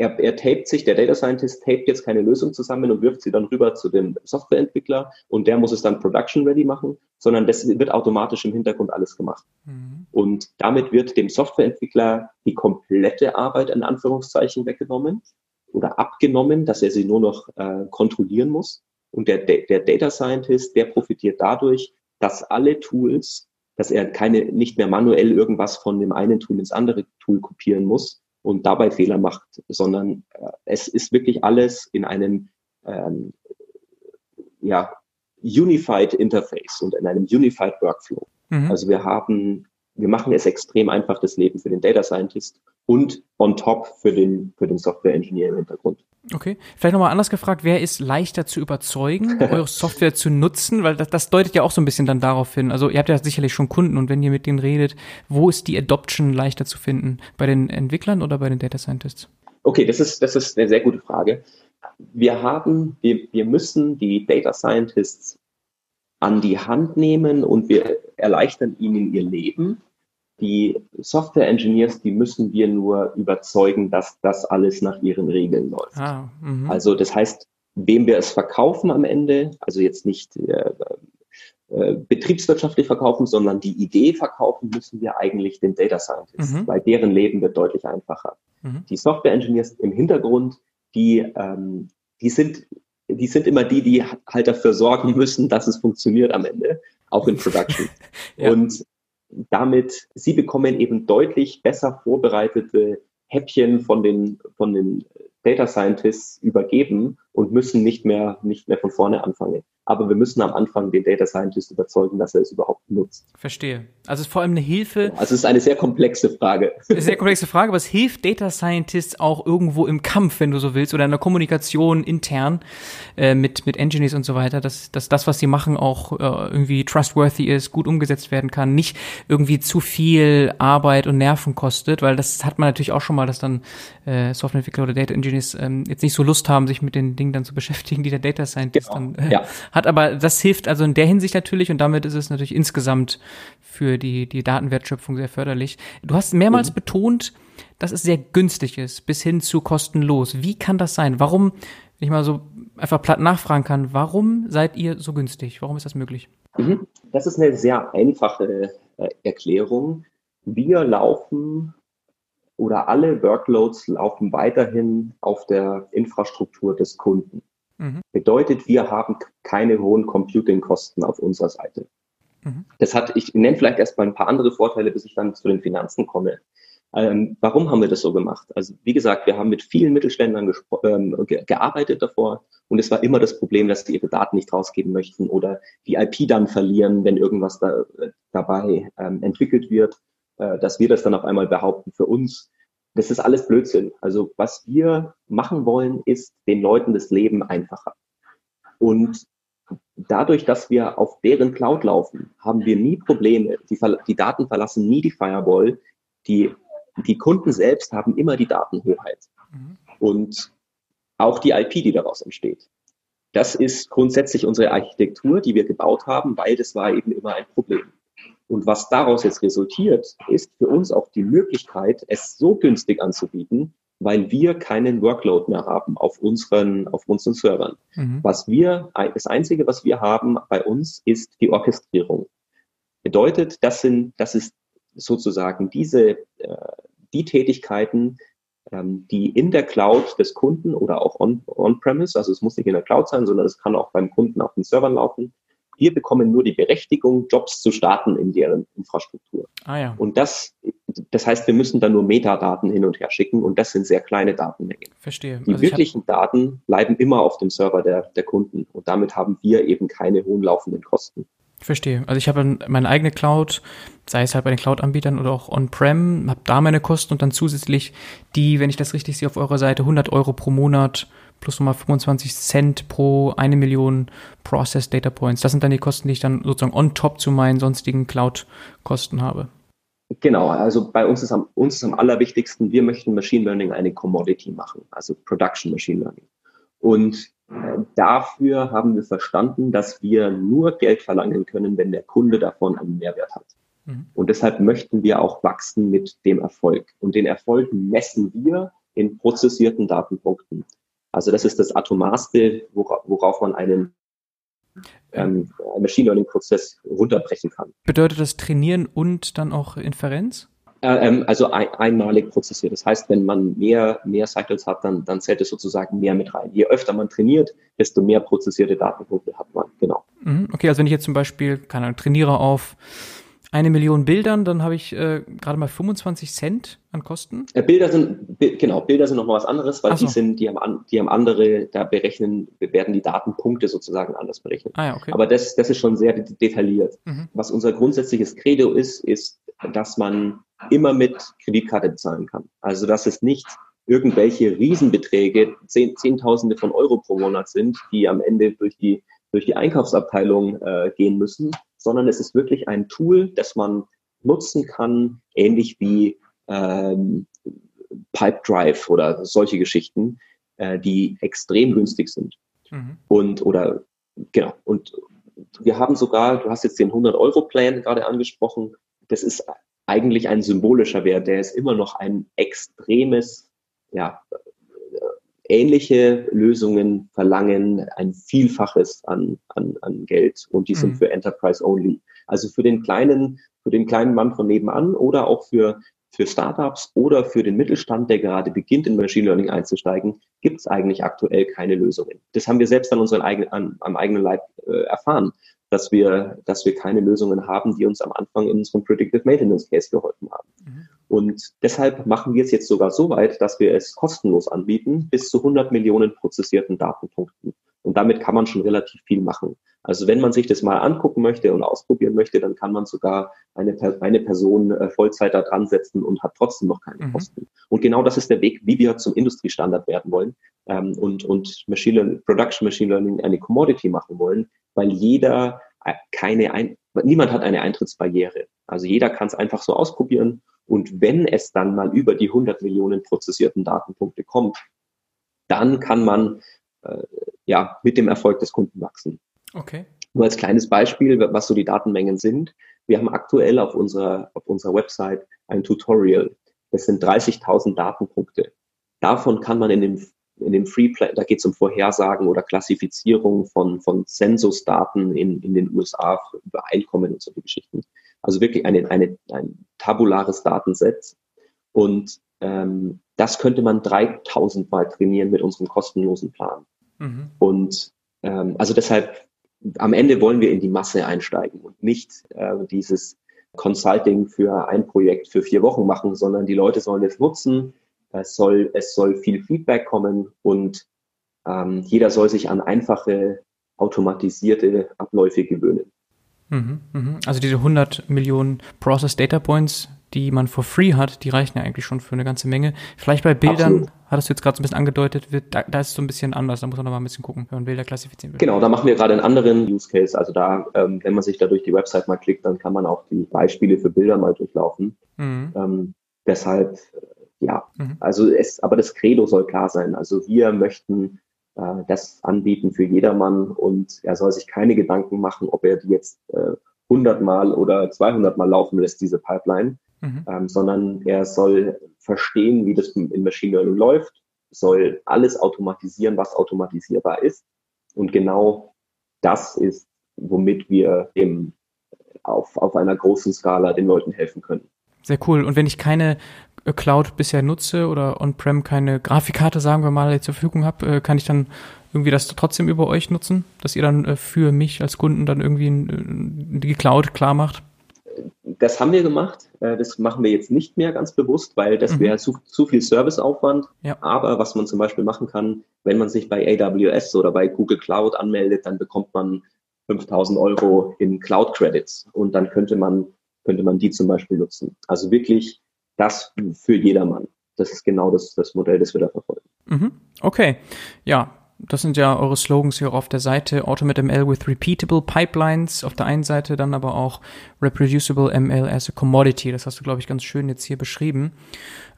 er, er tapet sich, der Data Scientist tapet jetzt keine Lösung zusammen und wirft sie dann rüber zu dem Softwareentwickler und der muss es dann production ready machen, sondern das wird automatisch im Hintergrund alles gemacht. Mhm. Und damit wird dem Softwareentwickler die komplette Arbeit in Anführungszeichen weggenommen oder abgenommen, dass er sie nur noch äh, kontrollieren muss. Und der, der Data Scientist, der profitiert dadurch, dass alle Tools, dass er keine, nicht mehr manuell irgendwas von dem einen Tool ins andere Tool kopieren muss und dabei Fehler macht, sondern äh, es ist wirklich alles in einem ähm, ja, Unified Interface und in einem Unified Workflow. Mhm. Also wir haben, wir machen es extrem einfach, das Leben für den Data Scientist und on top für den, für den Software-Engineer im Hintergrund. Okay, vielleicht nochmal anders gefragt, wer ist leichter zu überzeugen, eure Software zu nutzen? Weil das, das deutet ja auch so ein bisschen dann darauf hin. Also ihr habt ja sicherlich schon Kunden und wenn ihr mit denen redet, wo ist die Adoption leichter zu finden? Bei den Entwicklern oder bei den Data Scientists? Okay, das ist, das ist eine sehr gute Frage. Wir haben, wir, wir müssen die Data Scientists an die Hand nehmen und wir erleichtern ihnen ihr Leben die Software-Engineers, die müssen wir nur überzeugen, dass das alles nach ihren Regeln läuft. Ah, also das heißt, wem wir es verkaufen am Ende, also jetzt nicht äh, äh, betriebswirtschaftlich verkaufen, sondern die Idee verkaufen müssen wir eigentlich den Data Scientists, mhm. weil deren Leben wird deutlich einfacher. Mhm. Die Software Engineers im Hintergrund, die, ähm, die sind die sind immer die, die halt dafür sorgen müssen, dass es funktioniert am Ende, auch in Production. ja. Und damit, sie bekommen eben deutlich besser vorbereitete Häppchen von den, von den Data Scientists übergeben und müssen nicht mehr, nicht mehr von vorne anfangen aber wir müssen am Anfang den Data Scientist überzeugen, dass er es überhaupt nutzt. Verstehe. Also es ist vor allem eine Hilfe. Also es ist eine sehr komplexe Frage. Eine sehr komplexe Frage, aber es hilft Data Scientists auch irgendwo im Kampf, wenn du so willst, oder in der Kommunikation intern äh, mit, mit Engineers und so weiter, dass, dass das, was sie machen, auch äh, irgendwie trustworthy ist, gut umgesetzt werden kann, nicht irgendwie zu viel Arbeit und Nerven kostet, weil das hat man natürlich auch schon mal, dass dann äh, Softwareentwickler oder Data Engineers ähm, jetzt nicht so Lust haben, sich mit den Dingen dann zu beschäftigen, die der Data Scientist genau. dann äh, ja. hat hat, aber das hilft also in der Hinsicht natürlich und damit ist es natürlich insgesamt für die, die Datenwertschöpfung sehr förderlich. Du hast mehrmals mhm. betont, dass es sehr günstig ist, bis hin zu kostenlos. Wie kann das sein? Warum, wenn ich mal so einfach platt nachfragen kann, warum seid ihr so günstig? Warum ist das möglich? Mhm. Das ist eine sehr einfache äh, Erklärung. Wir laufen oder alle Workloads laufen weiterhin auf der Infrastruktur des Kunden. Mhm. Bedeutet, wir haben keine hohen Computing-Kosten auf unserer Seite. Mhm. Das hat, ich nenne vielleicht erstmal ein paar andere Vorteile, bis ich dann zu den Finanzen komme. Ähm, warum haben wir das so gemacht? Also wie gesagt, wir haben mit vielen Mittelständlern ähm, ge gearbeitet davor und es war immer das Problem, dass sie ihre Daten nicht rausgeben möchten oder die IP dann verlieren, wenn irgendwas da, äh, dabei ähm, entwickelt wird, äh, dass wir das dann auf einmal behaupten für uns das ist alles Blödsinn. Also was wir machen wollen, ist den Leuten das Leben einfacher. Und dadurch, dass wir auf deren Cloud laufen, haben wir nie Probleme. Die, die Daten verlassen nie die Firewall. Die, die Kunden selbst haben immer die Datenhoheit. Mhm. Und auch die IP, die daraus entsteht. Das ist grundsätzlich unsere Architektur, die wir gebaut haben, weil das war eben immer ein Problem. Und was daraus jetzt resultiert, ist für uns auch die Möglichkeit, es so günstig anzubieten, weil wir keinen Workload mehr haben auf unseren, auf unseren Servern. Mhm. Was wir, das einzige, was wir haben bei uns, ist die Orchestrierung. Bedeutet, das sind, das ist sozusagen diese, äh, die Tätigkeiten, ähm, die in der Cloud des Kunden oder auch on-premise, on also es muss nicht in der Cloud sein, sondern es kann auch beim Kunden auf den Servern laufen, wir bekommen nur die Berechtigung, Jobs zu starten in deren Infrastruktur. Ah, ja. Und das, das heißt, wir müssen dann nur Metadaten hin und her schicken und das sind sehr kleine Datenmengen. Verstehe. Die also wirklichen Daten bleiben immer auf dem Server der, der Kunden und damit haben wir eben keine hohen laufenden Kosten. Verstehe. Also ich habe meine eigene Cloud, sei es halt bei den Cloud-Anbietern oder auch on-prem, habe da meine Kosten und dann zusätzlich die, wenn ich das richtig sehe, auf eurer Seite 100 Euro pro Monat plus nochmal 25 Cent pro eine Million Process Data Points. Das sind dann die Kosten, die ich dann sozusagen on top zu meinen sonstigen Cloud-Kosten habe. Genau, also bei uns ist, am, uns ist am allerwichtigsten, wir möchten Machine Learning eine Commodity machen, also Production Machine Learning. Und äh, dafür haben wir verstanden, dass wir nur Geld verlangen können, wenn der Kunde davon einen Mehrwert hat. Mhm. Und deshalb möchten wir auch wachsen mit dem Erfolg. Und den Erfolg messen wir in prozessierten Datenpunkten. Also das ist das Atomarste, worauf man einen ähm, Machine Learning Prozess runterbrechen kann. Bedeutet das Trainieren und dann auch Inferenz? Äh, ähm, also ein, einmalig prozessiert. Das heißt, wenn man mehr, mehr Cycles hat, dann, dann zählt es sozusagen mehr mit rein. Je öfter man trainiert, desto mehr prozessierte Datenpunkte hat man. Genau. Mhm, okay, also wenn ich jetzt zum Beispiel, keine Ahnung, trainiere auf eine Million Bildern, dann habe ich äh, gerade mal 25 Cent an Kosten. Äh, Bilder sind genau Bilder sind noch mal was anderes, weil so. die sind die haben die haben andere da berechnen werden die Datenpunkte sozusagen anders berechnet. Ah, ja, okay. Aber das das ist schon sehr detailliert. Mhm. Was unser grundsätzliches Credo ist, ist, dass man immer mit Kreditkarte bezahlen kann. Also dass es nicht irgendwelche Riesenbeträge, zehn, Zehntausende von Euro pro Monat sind, die am Ende durch die durch die Einkaufsabteilung äh, gehen müssen, sondern es ist wirklich ein Tool, das man nutzen kann, ähnlich wie ähm, Pipe Drive oder solche Geschichten, äh, die extrem günstig sind. Mhm. Und oder genau. Und wir haben sogar, du hast jetzt den 100 Euro Plan gerade angesprochen. Das ist eigentlich ein symbolischer Wert, der ist immer noch ein extremes, ja, ähnliche Lösungen verlangen ein Vielfaches an, an, an Geld und die sind mhm. für Enterprise only. Also für den kleinen, für den kleinen Mann von nebenan oder auch für, für Startups oder für den Mittelstand, der gerade beginnt, in Machine Learning einzusteigen, gibt es eigentlich aktuell keine Lösungen. Das haben wir selbst an unseren eigenen, an, am eigenen Leib äh, erfahren, dass wir, dass wir keine Lösungen haben, die uns am Anfang in unserem Predictive Maintenance Case geholfen haben. Mhm. Und deshalb machen wir es jetzt sogar so weit, dass wir es kostenlos anbieten, bis zu 100 Millionen prozessierten Datenpunkten. Und damit kann man schon relativ viel machen. Also wenn man sich das mal angucken möchte und ausprobieren möchte, dann kann man sogar eine, eine Person äh, Vollzeit da dran setzen und hat trotzdem noch keine mhm. Kosten. Und genau das ist der Weg, wie wir zum Industriestandard werden wollen ähm, und, und Machine Learning, Production Machine Learning eine Commodity machen wollen, weil jeder äh, keine, ein, niemand hat eine Eintrittsbarriere. Also jeder kann es einfach so ausprobieren und wenn es dann mal über die 100 Millionen prozessierten Datenpunkte kommt, dann kann man ja mit dem Erfolg des Kunden wachsen. Okay. Nur als kleines Beispiel, was so die Datenmengen sind. Wir haben aktuell auf unserer, auf unserer Website ein Tutorial. Das sind 30.000 Datenpunkte. Davon kann man in dem, in dem Free Play, da geht es um Vorhersagen oder Klassifizierung von, von Censusdaten in, in den USA über Einkommen und solche Geschichten. Also wirklich eine, eine, ein tabulares Datenset. Und ähm, das könnte man 3000 Mal trainieren mit unserem kostenlosen Plan. Mhm. Und ähm, also deshalb, am Ende wollen wir in die Masse einsteigen und nicht äh, dieses Consulting für ein Projekt für vier Wochen machen, sondern die Leute sollen es nutzen. Es soll, es soll viel Feedback kommen und ähm, jeder soll sich an einfache automatisierte Abläufe gewöhnen. Mhm, mhm. Also diese 100 Millionen Process Data Points, die man for free hat, die reichen ja eigentlich schon für eine ganze Menge. Vielleicht bei Bildern, Absolut. hattest du jetzt gerade so ein bisschen angedeutet, wird, da, da, ist es so ein bisschen anders, da muss man noch mal ein bisschen gucken, wenn man Bilder klassifizieren will. Genau, da machen wir gerade einen anderen Use Case. Also da, ähm, wenn man sich da durch die Website mal klickt, dann kann man auch die Beispiele für Bilder mal durchlaufen. Mhm. Ähm, deshalb, äh, ja, mhm. also es, aber das Credo soll klar sein. Also wir möchten äh, das anbieten für jedermann und er soll sich keine Gedanken machen, ob er die jetzt äh, 100 Mal oder 200 Mal laufen lässt, diese Pipeline, mhm. ähm, sondern er soll verstehen, wie das in Machine Learning läuft, soll alles automatisieren, was automatisierbar ist. Und genau das ist, womit wir eben auf, auf einer großen Skala den Leuten helfen können. Sehr cool. Und wenn ich keine Cloud bisher nutze oder on-prem keine Grafikkarte, sagen wir mal, zur Verfügung habe, äh, kann ich dann irgendwie das trotzdem über euch nutzen, dass ihr dann äh, für mich als Kunden dann irgendwie äh, die Cloud klar macht? Das haben wir gemacht. Das machen wir jetzt nicht mehr ganz bewusst, weil das mhm. wäre zu, zu, viel Serviceaufwand. Ja. Aber was man zum Beispiel machen kann, wenn man sich bei AWS oder bei Google Cloud anmeldet, dann bekommt man 5000 Euro in Cloud Credits und dann könnte man, könnte man die zum Beispiel nutzen. Also wirklich das für jedermann. Das ist genau das, das Modell, das wir da verfolgen. Mhm. Okay, ja, das sind ja eure Slogans hier auf der Seite. Automate ML with repeatable pipelines auf der einen Seite, dann aber auch reproducible ML as a commodity. Das hast du, glaube ich, ganz schön jetzt hier beschrieben.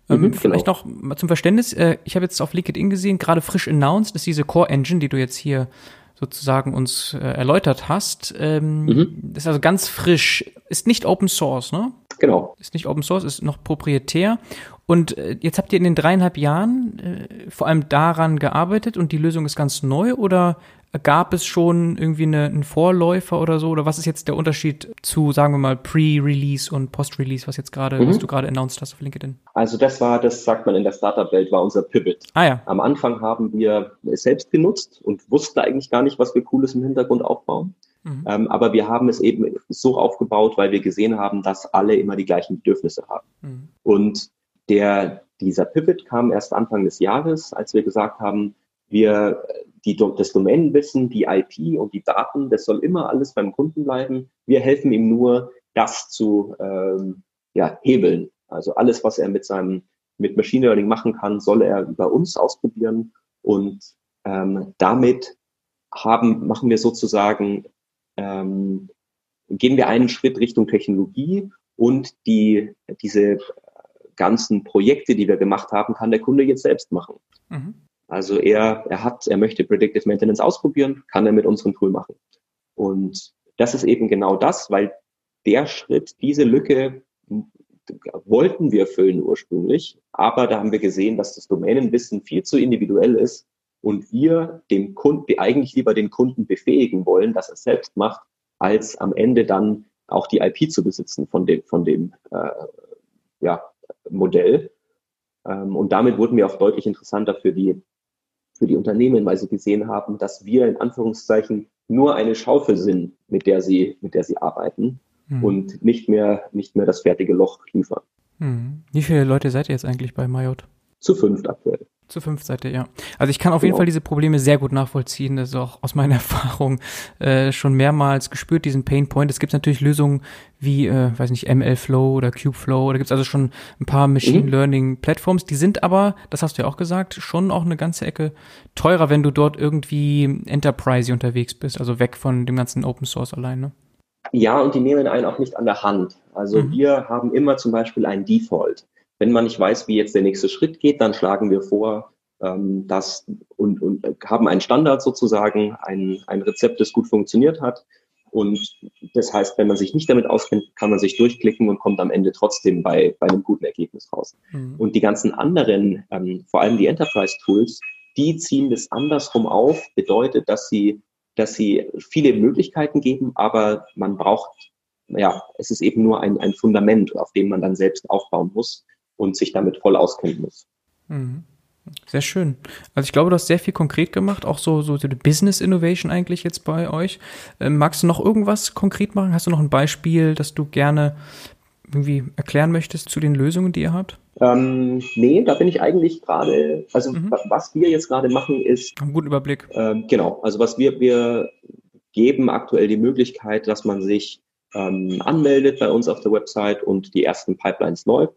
Ähm, mhm, vielleicht genau. noch zum Verständnis. Äh, ich habe jetzt auf LinkedIn gesehen, gerade frisch announced ist diese Core Engine, die du jetzt hier sozusagen uns äh, erläutert hast. Ähm, mhm. Ist also ganz frisch, ist nicht Open Source, ne? Genau. Ist nicht Open Source, ist noch proprietär. Und äh, jetzt habt ihr in den dreieinhalb Jahren äh, vor allem daran gearbeitet und die Lösung ist ganz neu oder gab es schon irgendwie eine, einen Vorläufer oder so? Oder was ist jetzt der Unterschied zu, sagen wir mal, Pre-Release und Post-Release, was jetzt gerade, mhm. was du gerade announced hast auf LinkedIn? Also das war, das sagt man in der Startup-Welt, war unser Pivot. Ah ja. Am Anfang haben wir es selbst genutzt und wussten eigentlich gar nicht, was wir Cooles im Hintergrund aufbauen. Mhm. Ähm, aber wir haben es eben so aufgebaut, weil wir gesehen haben, dass alle immer die gleichen Bedürfnisse haben. Mhm. Und der, dieser Pivot kam erst Anfang des Jahres, als wir gesagt haben, wir, die, das Domänenwissen, die IP und die Daten, das soll immer alles beim Kunden bleiben. Wir helfen ihm nur, das zu ähm, ja, hebeln. Also alles, was er mit seinem mit Machine Learning machen kann, soll er über uns ausprobieren und ähm, damit haben machen wir sozusagen ähm, gehen wir einen Schritt Richtung Technologie und die, diese ganzen Projekte, die wir gemacht haben, kann der Kunde jetzt selbst machen. Mhm. Also er, er hat, er möchte Predictive Maintenance ausprobieren, kann er mit unserem Tool machen. Und das ist eben genau das, weil der Schritt, diese Lücke wollten wir füllen ursprünglich, aber da haben wir gesehen, dass das Domänenwissen viel zu individuell ist und wir dem Kunden, eigentlich lieber den Kunden befähigen wollen, dass er es selbst macht, als am Ende dann auch die IP zu besitzen von dem, von dem äh, ja, Modell. Ähm, und damit wurden wir auch deutlich interessanter für die, für die Unternehmen, weil sie gesehen haben, dass wir in Anführungszeichen nur eine Schaufel sind, mit der sie, mit der sie arbeiten mhm. und nicht mehr, nicht mehr das fertige Loch liefern. Mhm. Wie viele Leute seid ihr jetzt eigentlich bei Mayot? Zu fünft aktuell. Zu fünf Seite, ja. Also ich kann auf genau. jeden Fall diese Probleme sehr gut nachvollziehen. Das ist auch aus meiner Erfahrung äh, schon mehrmals gespürt, diesen Pain Point. Es gibt natürlich Lösungen wie, äh, weiß nicht, ML Flow oder Cube Flow. Da gibt es also schon ein paar Machine mhm. Learning Plattforms. Die sind aber, das hast du ja auch gesagt, schon auch eine ganze Ecke teurer, wenn du dort irgendwie Enterprise unterwegs bist, also weg von dem ganzen Open Source allein. Ne? Ja, und die nehmen einen auch nicht an der Hand. Also mhm. wir haben immer zum Beispiel ein Default. Wenn man nicht weiß, wie jetzt der nächste Schritt geht, dann schlagen wir vor, ähm, das und, und haben einen Standard sozusagen, ein, ein Rezept, das gut funktioniert hat. Und das heißt, wenn man sich nicht damit auskennt, kann man sich durchklicken und kommt am Ende trotzdem bei, bei einem guten Ergebnis raus. Mhm. Und die ganzen anderen, ähm, vor allem die Enterprise-Tools, die ziehen das andersrum auf, bedeutet, dass sie, dass sie viele Möglichkeiten geben, aber man braucht, ja, es ist eben nur ein, ein Fundament, auf dem man dann selbst aufbauen muss und sich damit voll auskennen muss. Mhm. Sehr schön. Also ich glaube, du hast sehr viel konkret gemacht, auch so, so die Business Innovation eigentlich jetzt bei euch. Ähm, magst du noch irgendwas konkret machen? Hast du noch ein Beispiel, das du gerne irgendwie erklären möchtest zu den Lösungen, die ihr habt? Ähm, nee, da bin ich eigentlich gerade, also mhm. was wir jetzt gerade machen ist. Einen guten Überblick. Ähm, genau, also was wir, wir geben aktuell die Möglichkeit, dass man sich ähm, anmeldet bei uns auf der Website und die ersten Pipelines lau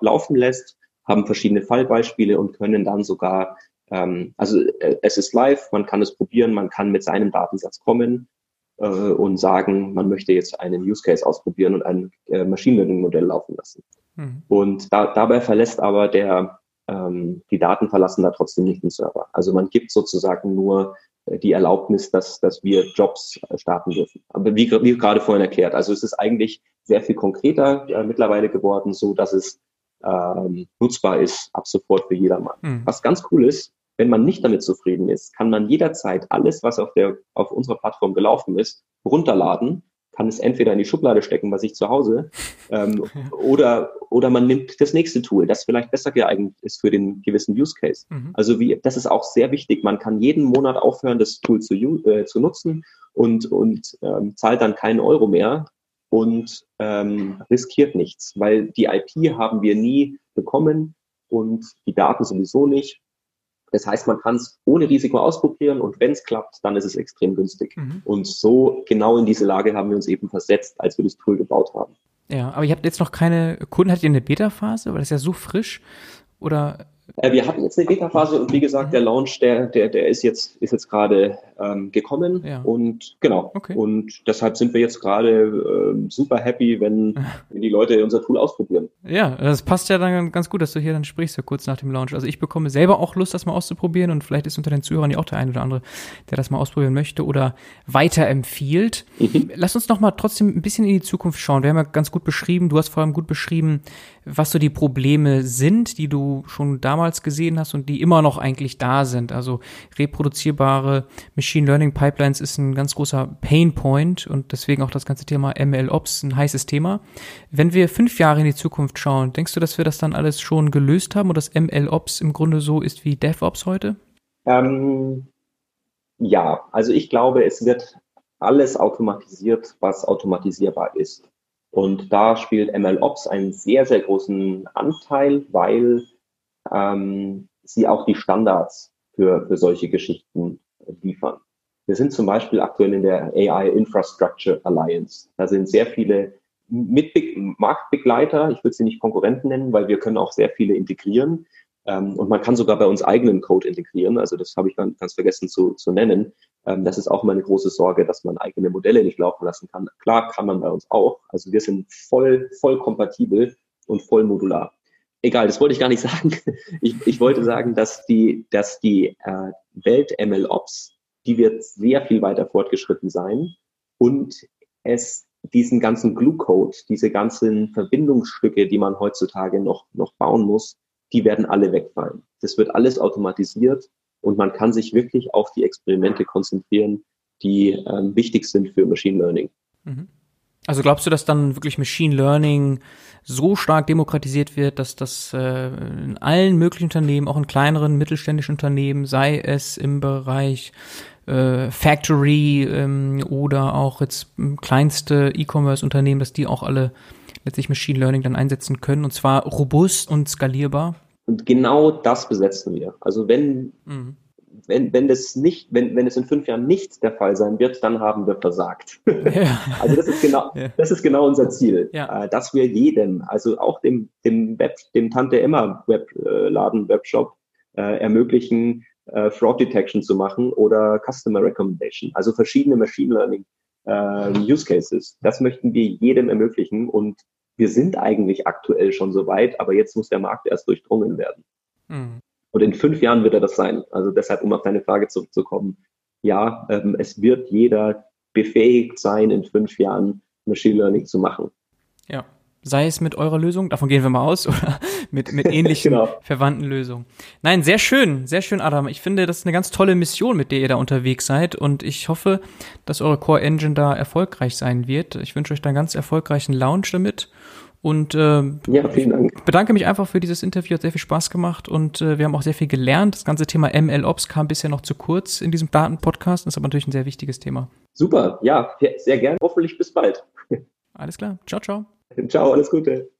laufen lässt, haben verschiedene Fallbeispiele und können dann sogar, ähm, also äh, es ist live, man kann es probieren, man kann mit seinem Datensatz kommen äh, und sagen, man möchte jetzt einen Use Case ausprobieren und ein äh, Machine Learning Modell laufen lassen. Mhm. Und da, dabei verlässt aber der, ähm, die Daten verlassen da trotzdem nicht den Server. Also man gibt sozusagen nur die Erlaubnis, dass, dass wir Jobs äh, starten dürfen. Aber wie, wie gerade vorhin erklärt, also es ist eigentlich sehr viel konkreter äh, mittlerweile geworden, so dass es ähm, nutzbar ist ab sofort für jedermann. Mhm. Was ganz cool ist, wenn man nicht damit zufrieden ist, kann man jederzeit alles, was auf der auf unserer Plattform gelaufen ist, runterladen kann es entweder in die Schublade stecken bei sich zu Hause ähm, oder, oder man nimmt das nächste Tool, das vielleicht besser geeignet ist für den gewissen Use Case. Mhm. Also wie, das ist auch sehr wichtig. Man kann jeden Monat aufhören, das Tool zu, äh, zu nutzen und, und ähm, zahlt dann keinen Euro mehr und ähm, riskiert nichts, weil die IP haben wir nie bekommen und die Daten sowieso nicht. Das heißt, man kann es ohne Risiko ausprobieren und wenn es klappt, dann ist es extrem günstig. Mhm. Und so genau in diese Lage haben wir uns eben versetzt, als wir das Tool gebaut haben. Ja, aber ihr habt jetzt noch keine Kunden, hattet ihr eine Beta-Phase, weil das ist ja so frisch? Oder wir hatten jetzt eine Beta-Phase und wie gesagt, der Launch, der, der, der ist jetzt, ist jetzt gerade ähm, gekommen ja. und genau. Okay. Und deshalb sind wir jetzt gerade äh, super happy, wenn, wenn die Leute unser Tool ausprobieren. Ja, das passt ja dann ganz gut, dass du hier dann sprichst, ja kurz nach dem Launch. Also ich bekomme selber auch Lust, das mal auszuprobieren und vielleicht ist unter den Zuhörern ja auch der eine oder andere, der das mal ausprobieren möchte oder weiterempfiehlt. Mhm. Lass uns noch mal trotzdem ein bisschen in die Zukunft schauen. Wir haben ja ganz gut beschrieben, du hast vor allem gut beschrieben, was so die Probleme sind, die du schon damals gesehen hast und die immer noch eigentlich da sind. Also reproduzierbare Machine Learning Pipelines ist ein ganz großer Pain Point und deswegen auch das ganze Thema ML Ops ein heißes Thema. Wenn wir fünf Jahre in die Zukunft schauen, denkst du, dass wir das dann alles schon gelöst haben und dass ML Ops im Grunde so ist wie DevOps heute? Ähm, ja, also ich glaube, es wird alles automatisiert, was automatisierbar ist. Und da spielt MLOps einen sehr, sehr großen Anteil, weil ähm, sie auch die Standards für, für solche Geschichten liefern. Wir sind zum Beispiel aktuell in der AI Infrastructure Alliance. Da sind sehr viele Mitbe Marktbegleiter, ich würde sie nicht Konkurrenten nennen, weil wir können auch sehr viele integrieren. Ähm, und man kann sogar bei uns eigenen Code integrieren. Also das habe ich ganz, ganz vergessen zu, zu nennen. Ähm, das ist auch meine große Sorge, dass man eigene Modelle nicht laufen lassen kann. Klar kann man bei uns auch. Also wir sind voll, voll kompatibel und voll modular. Egal, das wollte ich gar nicht sagen. Ich, ich wollte sagen, dass die, dass die äh, Welt MLOps, die wird sehr viel weiter fortgeschritten sein und es diesen ganzen Glue-Code, diese ganzen Verbindungsstücke, die man heutzutage noch, noch bauen muss, die werden alle wegfallen. Das wird alles automatisiert und man kann sich wirklich auf die Experimente konzentrieren, die ähm, wichtig sind für Machine Learning. Mhm. Also glaubst du, dass dann wirklich Machine Learning so stark demokratisiert wird, dass das äh, in allen möglichen Unternehmen, auch in kleineren mittelständischen Unternehmen, sei es im Bereich äh, Factory ähm, oder auch jetzt kleinste E-Commerce-Unternehmen, dass die auch alle letztlich Machine Learning dann einsetzen können und zwar robust und skalierbar? Und genau das besetzen wir. Also wenn mhm wenn, wenn das nicht, wenn, wenn es in fünf Jahren nicht der Fall sein wird, dann haben wir versagt. Ja. Also das ist genau, ja. das ist genau unser Ziel, ja. Äh, dass wir jedem, also auch dem, dem Web, dem Tante Emma Webladen, Webshop äh, ermöglichen, äh, Fraud Detection zu machen oder Customer Recommendation, also verschiedene Machine Learning äh, Use Cases. Das möchten wir jedem ermöglichen und wir sind eigentlich aktuell schon so weit, aber jetzt muss der Markt erst durchdrungen werden. Mhm. Und in fünf Jahren wird er das sein. Also deshalb, um auf deine Frage zurückzukommen, ja, ähm, es wird jeder befähigt sein, in fünf Jahren Machine Learning zu machen. Ja. Sei es mit eurer Lösung, davon gehen wir mal aus, oder mit, mit ähnlichen genau. verwandten Lösungen. Nein, sehr schön, sehr schön, Adam. Ich finde, das ist eine ganz tolle Mission, mit der ihr da unterwegs seid. Und ich hoffe, dass eure Core Engine da erfolgreich sein wird. Ich wünsche euch da einen ganz erfolgreichen Launch damit. Und äh, ja, vielen Dank. bedanke mich einfach für dieses Interview, hat sehr viel Spaß gemacht und äh, wir haben auch sehr viel gelernt. Das ganze Thema MLOps kam bisher noch zu kurz in diesem Datenpodcast, das ist aber natürlich ein sehr wichtiges Thema. Super, ja, sehr gerne. Hoffentlich bis bald. Alles klar. Ciao, ciao. Ciao, alles Gute.